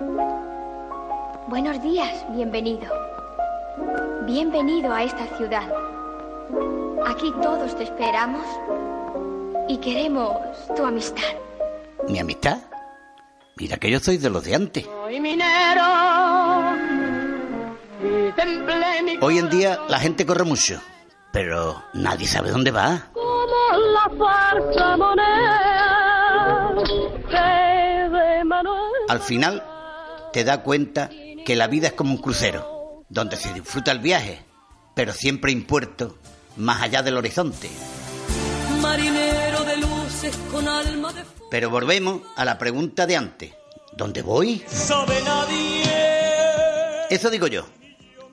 Buenos días, bienvenido. Bienvenido a esta ciudad. Aquí todos te esperamos y queremos tu amistad. ¿Mi amistad? Mira que yo soy de los de antes. Hoy en día la gente corre mucho, pero nadie sabe dónde va. Al final te da cuenta que la vida es como un crucero, donde se disfruta el viaje, pero siempre hay puerto más allá del horizonte. Marinero de luces con alma de... Pero volvemos a la pregunta de antes. ¿Dónde voy? Sabe nadie. Eso digo yo.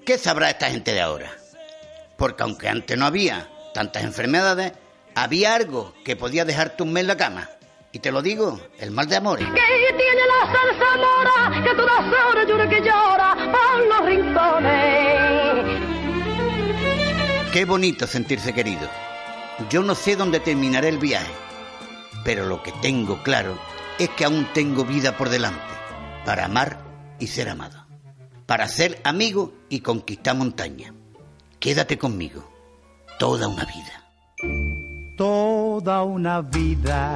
¿Qué sabrá esta gente de ahora? Porque aunque antes no había tantas enfermedades, había algo que podía dejarte un mes en la cama. Y te lo digo, el mal de amores. Que tiene la salsa mora, que todas horas llora que llora por los rincones. Qué bonito sentirse querido. Yo no sé dónde terminaré el viaje, pero lo que tengo claro es que aún tengo vida por delante para amar y ser amado, para ser amigo y conquistar montaña. Quédate conmigo, toda una vida. Toda una vida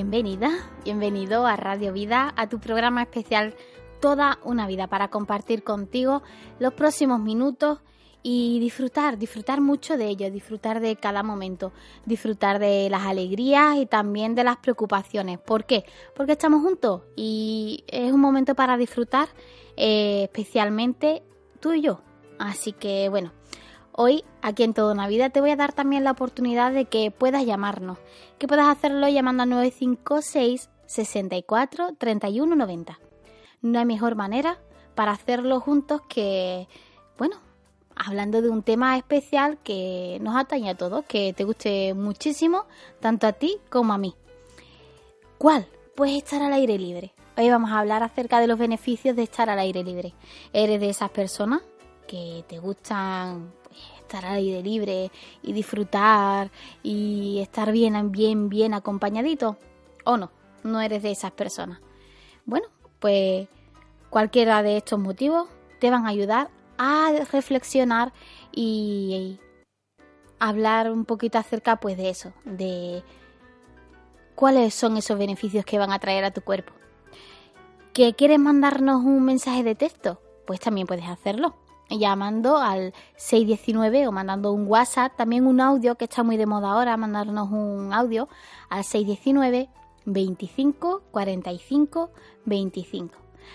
Bienvenida, bienvenido a Radio Vida, a tu programa especial Toda una vida para compartir contigo los próximos minutos y disfrutar, disfrutar mucho de ello, disfrutar de cada momento, disfrutar de las alegrías y también de las preocupaciones. ¿Por qué? Porque estamos juntos y es un momento para disfrutar, eh, especialmente tú y yo. Así que bueno, Hoy, aquí en Toda una Vida, te voy a dar también la oportunidad de que puedas llamarnos, que puedas hacerlo llamando al 956 64 31 90. No hay mejor manera para hacerlo juntos que, bueno, hablando de un tema especial que nos atañe a todos, que te guste muchísimo, tanto a ti como a mí. ¿Cuál? Pues estar al aire libre. Hoy vamos a hablar acerca de los beneficios de estar al aire libre. ¿Eres de esas personas que te gustan estar al aire libre y disfrutar y estar bien, bien, bien acompañadito. ¿O no? No eres de esas personas. Bueno, pues cualquiera de estos motivos te van a ayudar a reflexionar y hablar un poquito acerca pues de eso, de cuáles son esos beneficios que van a traer a tu cuerpo. ¿Que quieres mandarnos un mensaje de texto? Pues también puedes hacerlo llamando al 619 o mandando un WhatsApp, también un audio que está muy de moda ahora, mandarnos un audio al 619 25 45 25.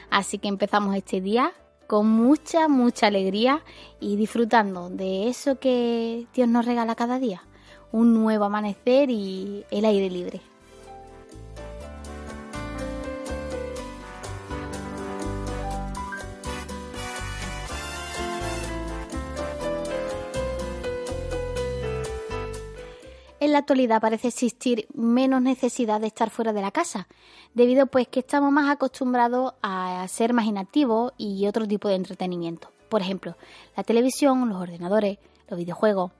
Así que empezamos este día con mucha, mucha alegría y disfrutando de eso que Dios nos regala cada día, un nuevo amanecer y el aire libre. La actualidad parece existir menos necesidad de estar fuera de la casa, debido pues que estamos más acostumbrados a ser más inactivos y otro tipo de entretenimiento. Por ejemplo, la televisión, los ordenadores, los videojuegos.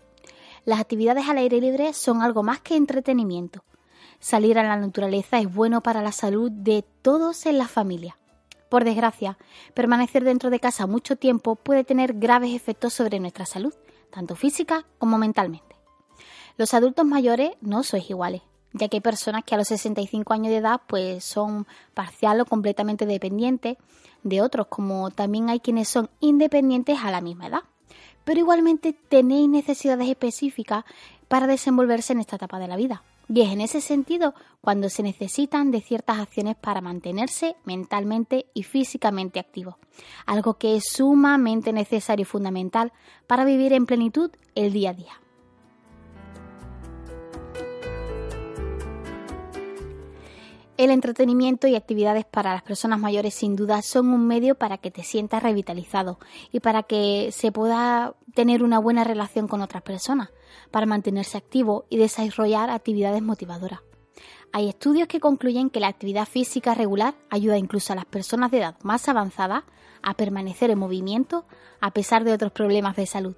Las actividades al aire libre son algo más que entretenimiento. Salir a la naturaleza es bueno para la salud de todos en la familia. Por desgracia, permanecer dentro de casa mucho tiempo puede tener graves efectos sobre nuestra salud, tanto física como mentalmente. Los adultos mayores no sois iguales, ya que hay personas que a los 65 años de edad pues son parcial o completamente dependientes de otros, como también hay quienes son independientes a la misma edad. Pero igualmente tenéis necesidades específicas para desenvolverse en esta etapa de la vida. Y es en ese sentido cuando se necesitan de ciertas acciones para mantenerse mentalmente y físicamente activos, algo que es sumamente necesario y fundamental para vivir en plenitud el día a día. El entretenimiento y actividades para las personas mayores sin duda son un medio para que te sientas revitalizado y para que se pueda tener una buena relación con otras personas, para mantenerse activo y desarrollar actividades motivadoras. Hay estudios que concluyen que la actividad física regular ayuda incluso a las personas de edad más avanzada a permanecer en movimiento a pesar de otros problemas de salud.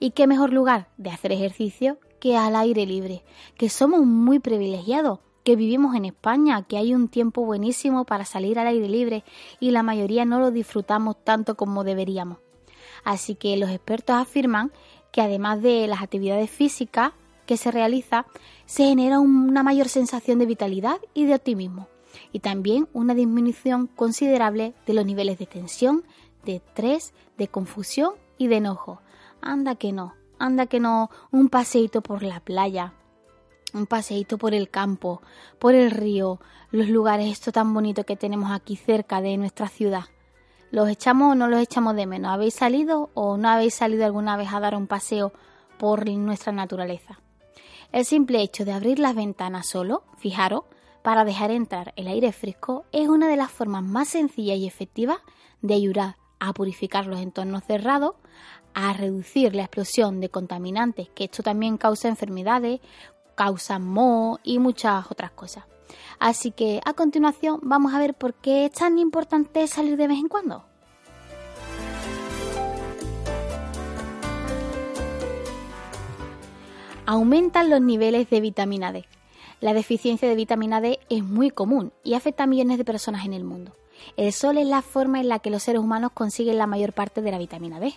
¿Y qué mejor lugar de hacer ejercicio que al aire libre? Que somos muy privilegiados, que vivimos en España, que hay un tiempo buenísimo para salir al aire libre y la mayoría no lo disfrutamos tanto como deberíamos. Así que los expertos afirman que además de las actividades físicas que se realiza, se genera una mayor sensación de vitalidad y de optimismo y también una disminución considerable de los niveles de tensión, de estrés, de confusión y de enojo. Anda que no, anda que no, un paseíto por la playa, un paseíto por el campo, por el río, los lugares esto tan bonito que tenemos aquí cerca de nuestra ciudad. ¿Los echamos o no los echamos de menos? ¿Habéis salido o no habéis salido alguna vez a dar un paseo por nuestra naturaleza? El simple hecho de abrir las ventanas solo, fijaros, para dejar entrar el aire fresco es una de las formas más sencillas y efectivas de ayudar a purificar los entornos cerrados, a reducir la explosión de contaminantes, que esto también causa enfermedades, causa moho y muchas otras cosas. Así que a continuación vamos a ver por qué es tan importante salir de vez en cuando. Aumentan los niveles de vitamina D. La deficiencia de vitamina D es muy común y afecta a millones de personas en el mundo. El sol es la forma en la que los seres humanos consiguen la mayor parte de la vitamina D,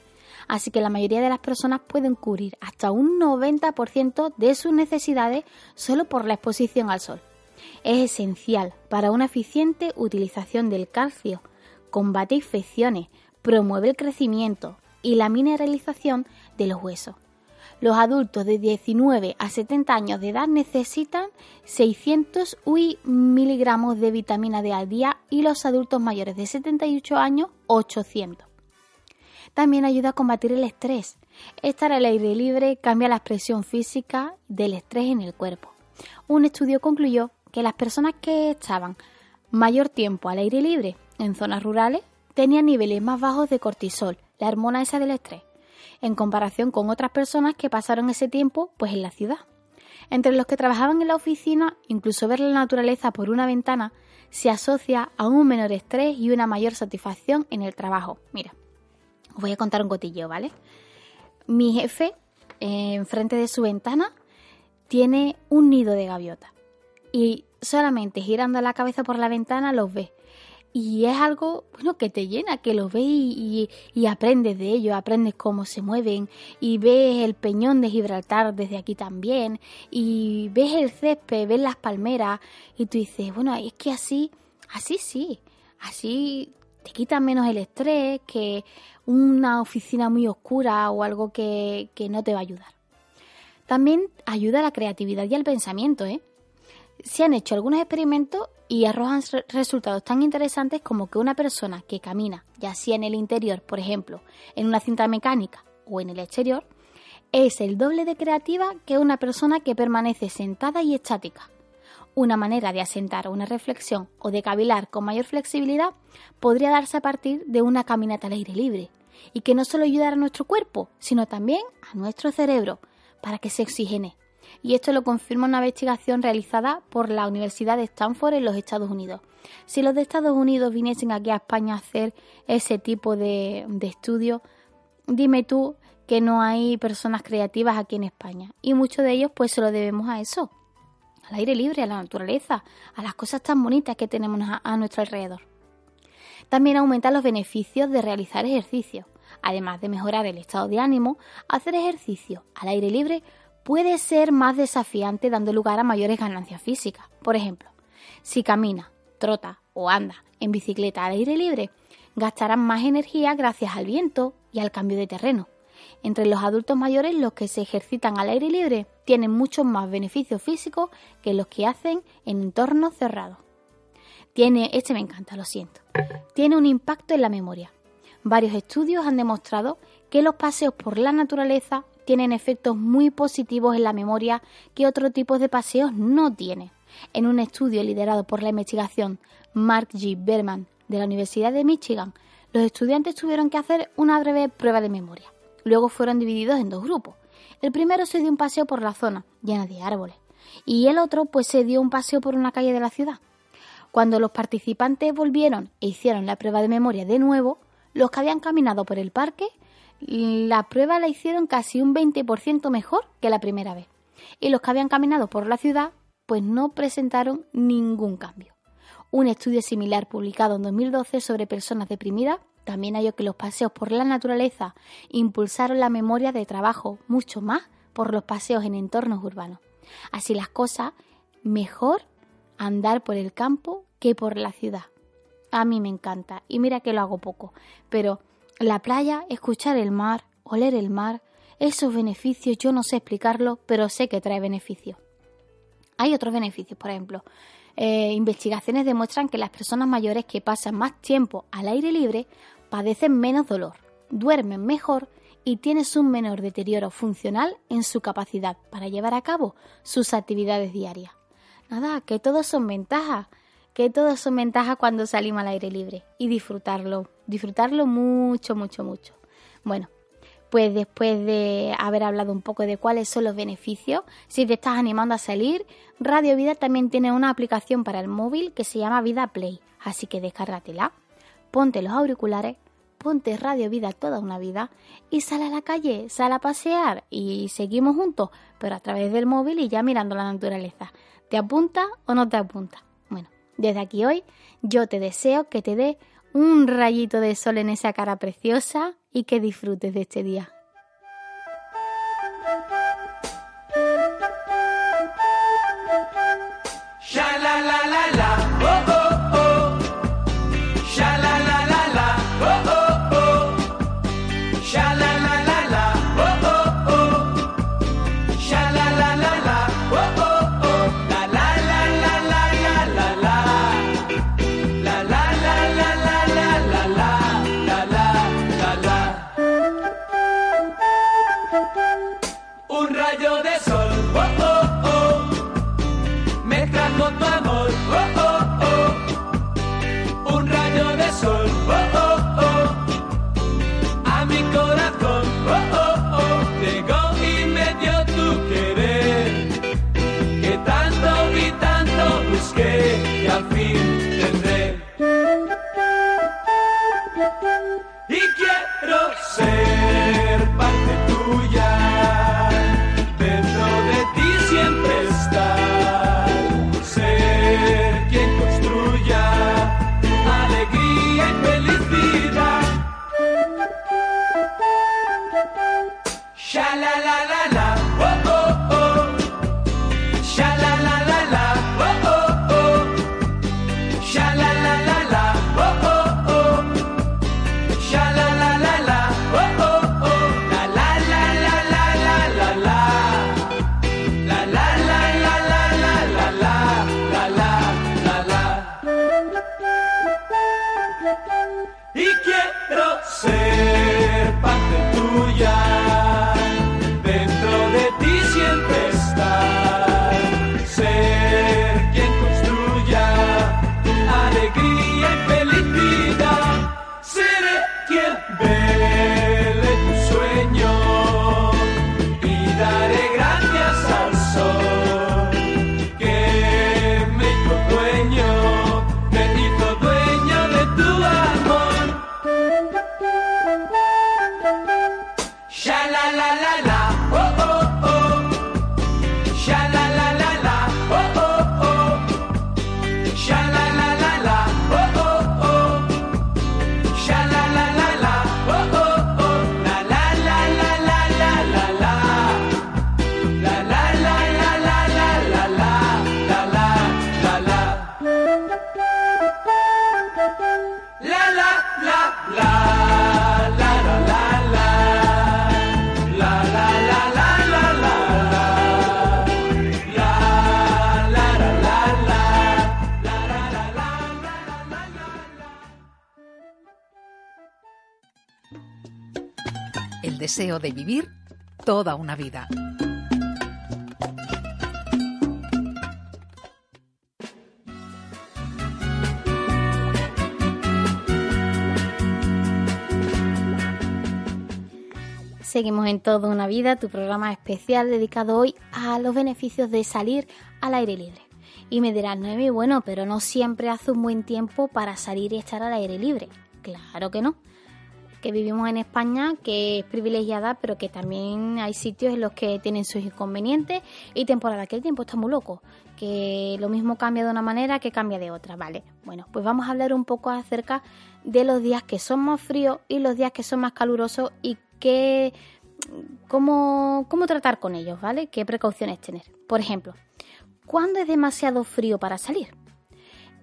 así que la mayoría de las personas pueden cubrir hasta un 90% de sus necesidades solo por la exposición al sol. Es esencial para una eficiente utilización del calcio, combate infecciones, promueve el crecimiento y la mineralización de los huesos. Los adultos de 19 a 70 años de edad necesitan 600 UI miligramos de vitamina D al día y los adultos mayores de 78 años 800. También ayuda a combatir el estrés. Estar al aire libre cambia la expresión física del estrés en el cuerpo. Un estudio concluyó que las personas que estaban mayor tiempo al aire libre en zonas rurales tenían niveles más bajos de cortisol, la hormona esa del estrés en comparación con otras personas que pasaron ese tiempo pues en la ciudad. Entre los que trabajaban en la oficina, incluso ver la naturaleza por una ventana se asocia a un menor estrés y una mayor satisfacción en el trabajo. Mira, os voy a contar un cotillo, ¿vale? Mi jefe, eh, enfrente de su ventana, tiene un nido de gaviota. Y solamente girando la cabeza por la ventana los ve. Y es algo bueno que te llena, que lo ves y, aprendes de ello, aprendes cómo se mueven. Y ves el peñón de Gibraltar desde aquí también. Y ves el césped, ves las palmeras. Y tú dices, bueno, es que así, así sí, así te quita menos el estrés que una oficina muy oscura o algo que, que no te va a ayudar. También ayuda a la creatividad y al pensamiento, ¿eh? Se han hecho algunos experimentos y arrojan resultados tan interesantes como que una persona que camina, ya sea en el interior, por ejemplo, en una cinta mecánica o en el exterior, es el doble de creativa que una persona que permanece sentada y estática. Una manera de asentar una reflexión o de cavilar con mayor flexibilidad podría darse a partir de una caminata al aire libre, y que no solo ayudara a nuestro cuerpo, sino también a nuestro cerebro, para que se oxigene y esto lo confirma una investigación realizada por la Universidad de Stanford en los Estados Unidos. Si los de Estados Unidos viniesen aquí a España a hacer ese tipo de, de estudio, dime tú que no hay personas creativas aquí en España. Y muchos de ellos pues se lo debemos a eso, al aire libre, a la naturaleza, a las cosas tan bonitas que tenemos a nuestro alrededor. También aumenta los beneficios de realizar ejercicio. Además de mejorar el estado de ánimo, hacer ejercicio al aire libre puede ser más desafiante dando lugar a mayores ganancias físicas. Por ejemplo, si camina, trota o anda en bicicleta al aire libre, gastarán más energía gracias al viento y al cambio de terreno. Entre los adultos mayores, los que se ejercitan al aire libre tienen muchos más beneficios físicos que los que hacen en entornos cerrados. Tiene, este me encanta, lo siento. Tiene un impacto en la memoria. Varios estudios han demostrado que los paseos por la naturaleza tienen efectos muy positivos en la memoria que otro tipo de paseos no tienen. En un estudio liderado por la investigación Mark G. Berman de la Universidad de Michigan, los estudiantes tuvieron que hacer una breve prueba de memoria. Luego fueron divididos en dos grupos. El primero se dio un paseo por la zona, llena de árboles, y el otro pues se dio un paseo por una calle de la ciudad. Cuando los participantes volvieron e hicieron la prueba de memoria de nuevo, los que habían caminado por el parque, la prueba la hicieron casi un 20% mejor que la primera vez. Y los que habían caminado por la ciudad, pues no presentaron ningún cambio. Un estudio similar publicado en 2012 sobre personas deprimidas también halló que los paseos por la naturaleza impulsaron la memoria de trabajo mucho más por los paseos en entornos urbanos. Así las cosas, mejor andar por el campo que por la ciudad. A mí me encanta y mira que lo hago poco, pero la playa, escuchar el mar, oler el mar, esos beneficios yo no sé explicarlo, pero sé que trae beneficios. Hay otros beneficios, por ejemplo, eh, investigaciones demuestran que las personas mayores que pasan más tiempo al aire libre padecen menos dolor, duermen mejor y tienen un menor deterioro funcional en su capacidad para llevar a cabo sus actividades diarias. Nada, que todos son ventajas, que todos son ventajas cuando salimos al aire libre y disfrutarlo, disfrutarlo mucho, mucho, mucho. Bueno, pues después de haber hablado un poco de cuáles son los beneficios, si te estás animando a salir, Radio Vida también tiene una aplicación para el móvil que se llama Vida Play, así que descárgatela, ponte los auriculares, ponte Radio Vida toda una vida y sal a la calle, sal a pasear y seguimos juntos, pero a través del móvil y ya mirando la naturaleza. ¿Te apunta o no te apunta? Bueno, desde aquí hoy yo te deseo que te dé un rayito de sol en esa cara preciosa y que disfrutes de este día. Deseo de vivir toda una vida. Seguimos en Toda una Vida, tu programa especial dedicado hoy a los beneficios de salir al aire libre. Y me dirás, Noemi, bueno, pero no siempre hace un buen tiempo para salir y estar al aire libre. Claro que no. Que vivimos en España, que es privilegiada, pero que también hay sitios en los que tienen sus inconvenientes y temporada que el tiempo está muy loco. Que lo mismo cambia de una manera que cambia de otra, ¿vale? Bueno, pues vamos a hablar un poco acerca de los días que son más fríos y los días que son más calurosos y qué, cómo, cómo tratar con ellos, ¿vale? ¿Qué precauciones tener? Por ejemplo, ¿cuándo es demasiado frío para salir?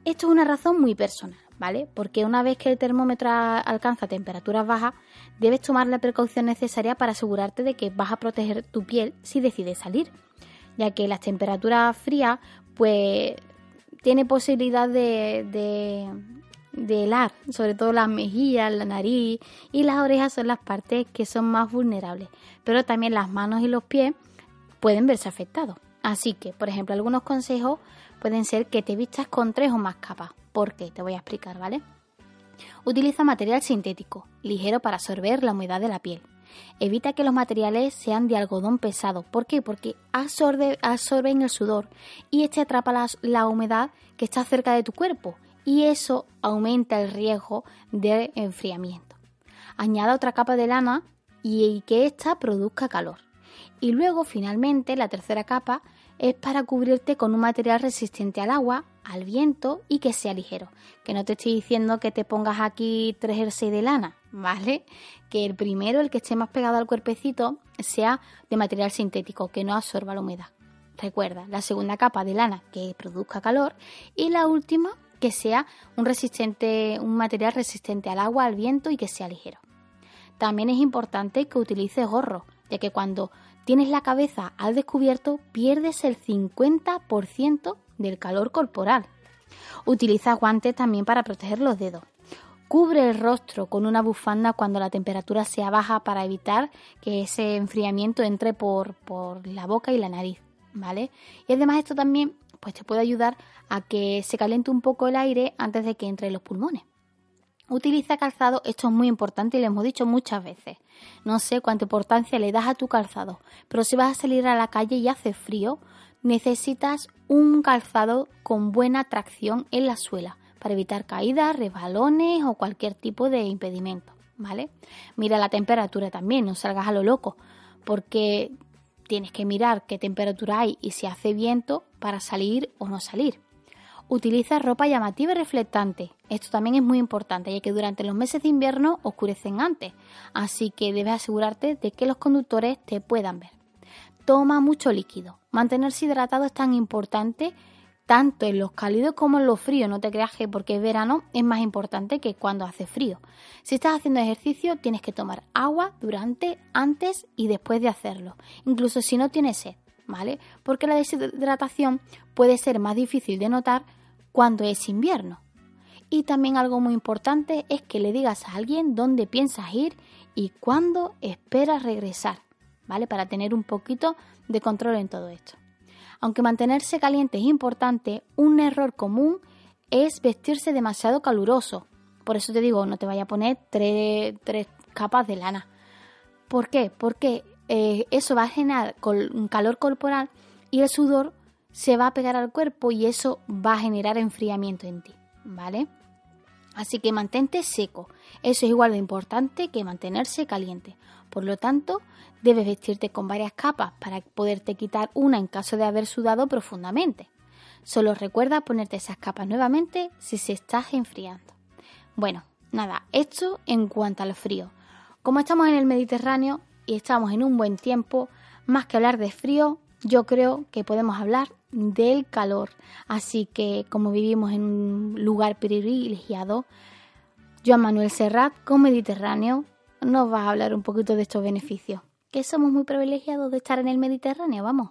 Esto es una razón muy personal, ¿vale? Porque una vez que el termómetro alcanza temperaturas bajas, debes tomar la precaución necesaria para asegurarte de que vas a proteger tu piel si decides salir, ya que las temperaturas frías, pues, tiene posibilidad de, de helar, sobre todo las mejillas, la nariz y las orejas son las partes que son más vulnerables, pero también las manos y los pies pueden verse afectados. Así que, por ejemplo, algunos consejos pueden ser que te vistas con tres o más capas. ¿Por qué? Te voy a explicar, ¿vale? Utiliza material sintético, ligero para absorber la humedad de la piel. Evita que los materiales sean de algodón pesado. ¿Por qué? Porque absorbe, absorben el sudor y este atrapa la humedad que está cerca de tu cuerpo y eso aumenta el riesgo de enfriamiento. Añada otra capa de lana y que ésta produzca calor. Y luego, finalmente, la tercera capa es para cubrirte con un material resistente al agua, al viento y que sea ligero. Que no te estoy diciendo que te pongas aquí tres jerseys de lana, ¿vale? Que el primero, el que esté más pegado al cuerpecito, sea de material sintético, que no absorba la humedad. Recuerda, la segunda capa de lana que produzca calor y la última que sea un, resistente, un material resistente al agua, al viento y que sea ligero. También es importante que utilices gorro, ya que cuando tienes la cabeza al descubierto pierdes el 50% del calor corporal. Utiliza guantes también para proteger los dedos. Cubre el rostro con una bufanda cuando la temperatura sea baja para evitar que ese enfriamiento entre por, por la boca y la nariz, ¿vale? Y además esto también pues te puede ayudar a que se caliente un poco el aire antes de que entre en los pulmones. Utiliza calzado, esto es muy importante y lo hemos dicho muchas veces. No sé cuánta importancia le das a tu calzado, pero si vas a salir a la calle y hace frío, necesitas un calzado con buena tracción en la suela para evitar caídas, resbalones o cualquier tipo de impedimento, ¿vale? Mira la temperatura también, no salgas a lo loco, porque tienes que mirar qué temperatura hay y si hace viento para salir o no salir. Utiliza ropa llamativa y reflectante. Esto también es muy importante, ya que durante los meses de invierno oscurecen antes, así que debes asegurarte de que los conductores te puedan ver. Toma mucho líquido. Mantenerse hidratado es tan importante tanto en los cálidos como en los fríos. No te creas que porque es verano es más importante que cuando hace frío. Si estás haciendo ejercicio, tienes que tomar agua durante, antes y después de hacerlo, incluso si no tienes sed, ¿vale? Porque la deshidratación puede ser más difícil de notar cuando es invierno. Y también algo muy importante es que le digas a alguien dónde piensas ir y cuándo esperas regresar, ¿vale? Para tener un poquito de control en todo esto. Aunque mantenerse caliente es importante, un error común es vestirse demasiado caluroso. Por eso te digo, no te vaya a poner tres, capas de lana. ¿Por qué? Porque eh, eso va a generar calor corporal y el sudor se va a pegar al cuerpo y eso va a generar enfriamiento en ti, ¿vale? Así que mantente seco. Eso es igual de importante que mantenerse caliente. Por lo tanto, debes vestirte con varias capas para poderte quitar una en caso de haber sudado profundamente. Solo recuerda ponerte esas capas nuevamente si se estás enfriando. Bueno, nada, esto en cuanto al frío. Como estamos en el Mediterráneo y estamos en un buen tiempo, más que hablar de frío, yo creo que podemos hablar del calor. Así que como vivimos en un lugar privilegiado, Joan Manuel Serrat con Mediterráneo nos va a hablar un poquito de estos beneficios. Que somos muy privilegiados de estar en el Mediterráneo, vamos.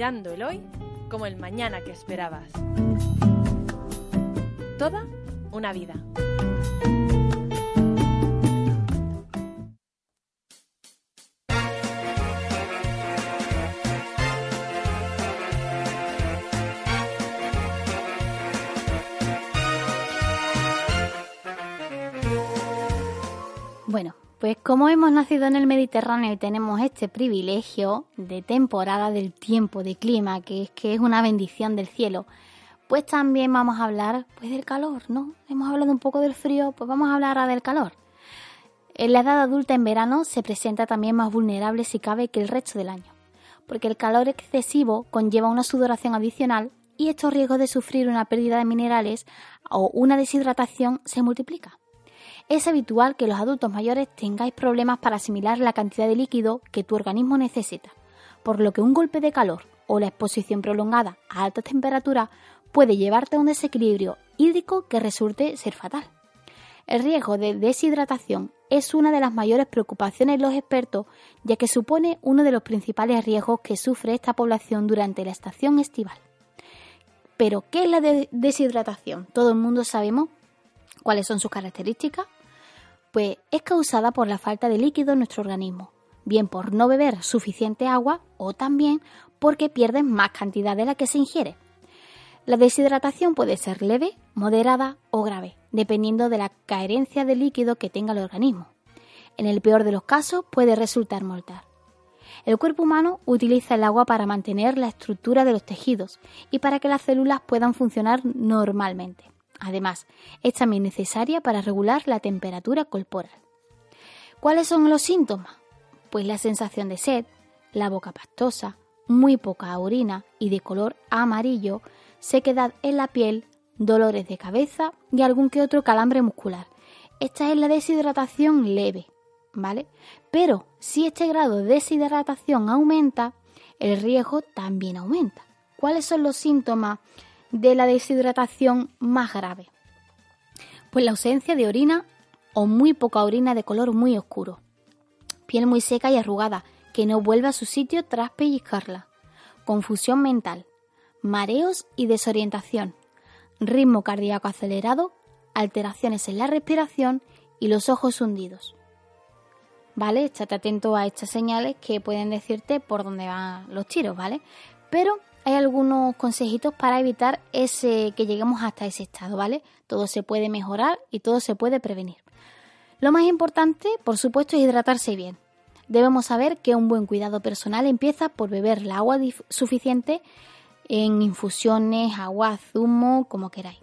Mirando el hoy como el mañana que esperabas. Toda una vida. Bueno, pues como hemos nacido en el Mediterráneo y tenemos este privilegio de temporada del tiempo, de clima, que es que es una bendición del cielo, pues también vamos a hablar pues del calor, ¿no? Hemos hablado un poco del frío, pues vamos a hablar ahora del calor. En la edad adulta en verano se presenta también más vulnerable si cabe que el resto del año, porque el calor excesivo conlleva una sudoración adicional y estos riesgos de sufrir una pérdida de minerales o una deshidratación se multiplican es habitual que los adultos mayores tengáis problemas para asimilar la cantidad de líquido que tu organismo necesita, por lo que un golpe de calor o la exposición prolongada a alta temperatura puede llevarte a un desequilibrio hídrico que resulte ser fatal. El riesgo de deshidratación es una de las mayores preocupaciones de los expertos, ya que supone uno de los principales riesgos que sufre esta población durante la estación estival. Pero, ¿qué es la deshidratación? Todo el mundo sabemos cuáles son sus características, pues es causada por la falta de líquido en nuestro organismo, bien por no beber suficiente agua o también porque pierden más cantidad de la que se ingiere. La deshidratación puede ser leve, moderada o grave, dependiendo de la carencia de líquido que tenga el organismo. En el peor de los casos puede resultar mortal. El cuerpo humano utiliza el agua para mantener la estructura de los tejidos y para que las células puedan funcionar normalmente. Además, es también necesaria para regular la temperatura corporal. ¿Cuáles son los síntomas? Pues la sensación de sed, la boca pastosa, muy poca orina y de color amarillo, sequedad en la piel, dolores de cabeza y algún que otro calambre muscular. Esta es la deshidratación leve, ¿vale? Pero si este grado de deshidratación aumenta, el riesgo también aumenta. ¿Cuáles son los síntomas de la deshidratación más grave? Pues la ausencia de orina o muy poca orina de color muy oscuro, piel muy seca y arrugada, que no vuelve a su sitio tras pellizcarla, confusión mental, mareos y desorientación, ritmo cardíaco acelerado, alteraciones en la respiración y los ojos hundidos. ¿Vale? Estate atento a estas señales que pueden decirte por dónde van los tiros, ¿vale? Pero hay algunos consejitos para evitar ese que lleguemos hasta ese estado, ¿vale? Todo se puede mejorar y todo se puede prevenir. Lo más importante, por supuesto, es hidratarse bien. Debemos saber que un buen cuidado personal empieza por beber el agua suficiente en infusiones, agua, zumo, como queráis.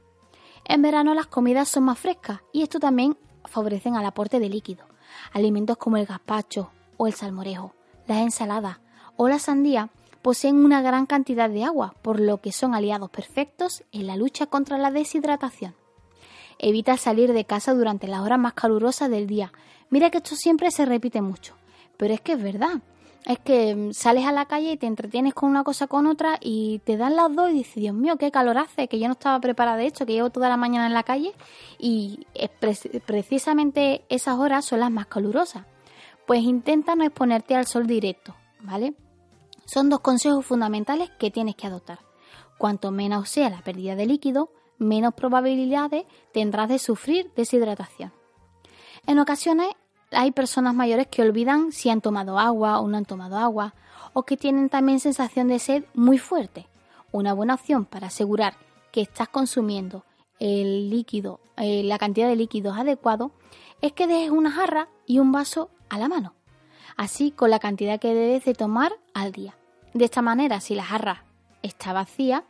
En verano las comidas son más frescas y esto también favorecen al aporte de líquido. Alimentos como el gazpacho o el salmorejo, las ensaladas o la sandía poseen una gran cantidad de agua, por lo que son aliados perfectos en la lucha contra la deshidratación. Evita salir de casa durante las horas más calurosas del día. Mira que esto siempre se repite mucho, pero es que es verdad. Es que mm, sales a la calle y te entretienes con una cosa con otra y te dan las dos y dices, Dios mío, qué calor hace, que yo no estaba preparada de hecho, que llevo toda la mañana en la calle y precisamente esas horas son las más calurosas. Pues intenta no exponerte al sol directo, ¿vale? Son dos consejos fundamentales que tienes que adoptar. Cuanto menos sea la pérdida de líquido, menos probabilidades tendrás de sufrir deshidratación. En ocasiones hay personas mayores que olvidan si han tomado agua o no han tomado agua, o que tienen también sensación de sed muy fuerte. Una buena opción para asegurar que estás consumiendo el líquido, eh, la cantidad de líquidos adecuado, es que dejes una jarra y un vaso a la mano, así con la cantidad que debes de tomar al día. De esta manera, si la jarra está vacía,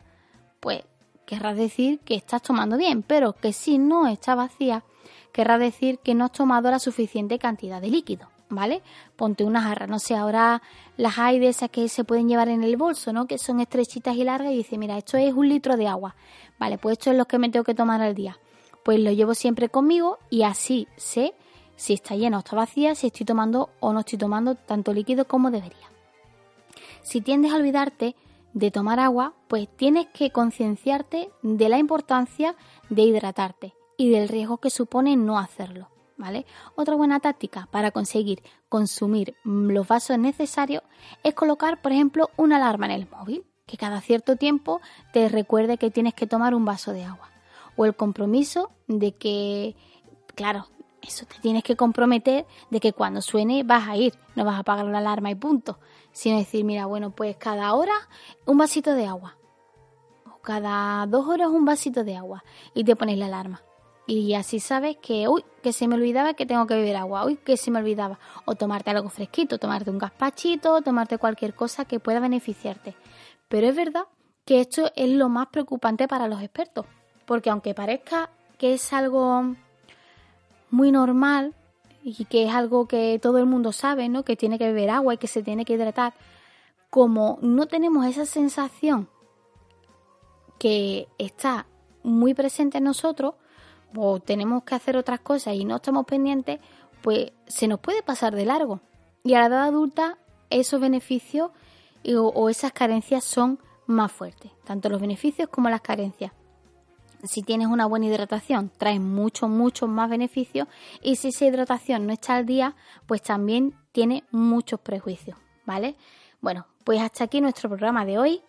pues querrá decir que estás tomando bien, pero que si no está vacía, querrá decir que no has tomado la suficiente cantidad de líquido, ¿vale? Ponte una jarra, no sé, ahora las hay de esas que se pueden llevar en el bolso, ¿no? Que son estrechitas y largas y dice, mira, esto es un litro de agua, ¿vale? Pues esto es lo que me tengo que tomar al día. Pues lo llevo siempre conmigo y así sé si está llena o está vacía, si estoy tomando o no estoy tomando tanto líquido como debería. Si tiendes a olvidarte de tomar agua, pues tienes que concienciarte de la importancia de hidratarte y del riesgo que supone no hacerlo. ¿Vale? Otra buena táctica para conseguir consumir los vasos necesarios es colocar, por ejemplo, una alarma en el móvil, que cada cierto tiempo te recuerde que tienes que tomar un vaso de agua. O el compromiso de que, claro, eso te tienes que comprometer de que cuando suene vas a ir, no vas a apagar la alarma y punto. Sino decir, mira, bueno, pues cada hora un vasito de agua. O cada dos horas un vasito de agua. Y te pones la alarma. Y así sabes que, uy, que se me olvidaba que tengo que beber agua, uy, que se me olvidaba. O tomarte algo fresquito, tomarte un gazpachito, tomarte cualquier cosa que pueda beneficiarte. Pero es verdad que esto es lo más preocupante para los expertos. Porque aunque parezca que es algo muy normal y que es algo que todo el mundo sabe, ¿no? Que tiene que beber agua y que se tiene que hidratar, como no tenemos esa sensación que está muy presente en nosotros, o tenemos que hacer otras cosas y no estamos pendientes, pues se nos puede pasar de largo. Y a la edad adulta esos beneficios o, esas carencias son más fuertes, tanto los beneficios como las carencias. Si tienes una buena hidratación, traes muchos, muchos más beneficios y si esa hidratación no está al día, pues también tiene muchos prejuicios, ¿vale? Bueno, pues hasta aquí nuestro programa de hoy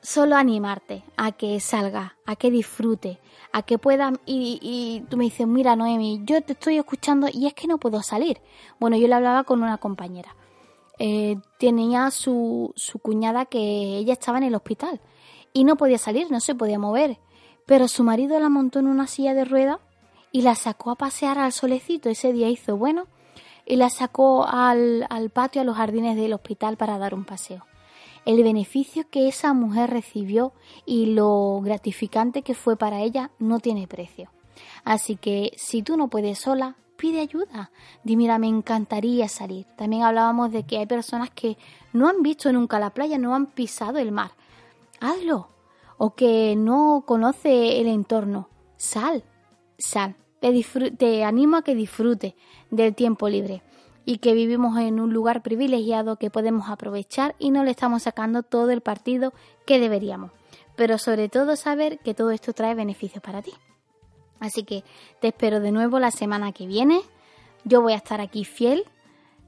solo animarte a que salga, a que disfrute, a que puedan y, tú me dices, mira Noemi, yo te estoy escuchando y es que no puedo salir. Bueno, yo le hablaba con una compañera. Eh, tenía su, su cuñada que ella estaba en el hospital y no podía salir, no se podía mover. Pero su marido la montó en una silla de rueda y la sacó a pasear al solecito. Ese día hizo bueno y la sacó al, al patio, a los jardines del hospital para dar un paseo el beneficio que esa mujer recibió y lo gratificante que fue para ella no tiene precio. Así que si tú no puedes sola, pide ayuda. Di, mira, me encantaría salir. También hablábamos de que hay personas que no han visto nunca la playa, no han pisado el mar. Hazlo. O que no conoce el entorno. Sal, sal. Te, animo a que disfrute del tiempo libre. y que vivimos en un lugar privilegiado que podemos aprovechar y no le estamos sacando todo el partido que deberíamos. Pero sobre todo saber que todo esto trae beneficios para ti. Así que te espero de nuevo la semana que viene. Yo voy a estar aquí fiel,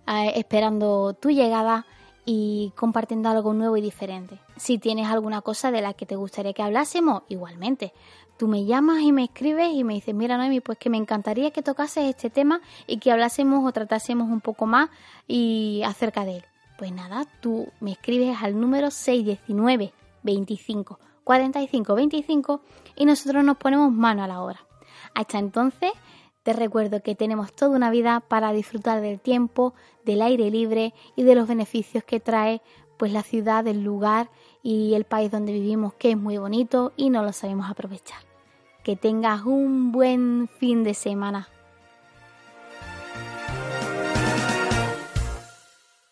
eh, esperando tu llegada y compartiendo algo nuevo y diferente. Si tienes alguna cosa de la que te gustaría que hablásemos, igualmente. Tú me llamas y me escribes y me dices, mira Noemi, pues que me encantaría que tocases este tema y que hablásemos o tratásemos un poco más y acerca de él. Pues nada, tú me escribes al número 619 25 45 25 y nosotros nos ponemos mano a la obra. Hasta entonces, te recuerdo que tenemos toda una vida para disfrutar del tiempo, del aire libre y de los beneficios que trae pues la ciudad, el lugar y el país donde vivimos, que es muy bonito y no lo sabemos aprovechar. Que tengas un buen fin de semana.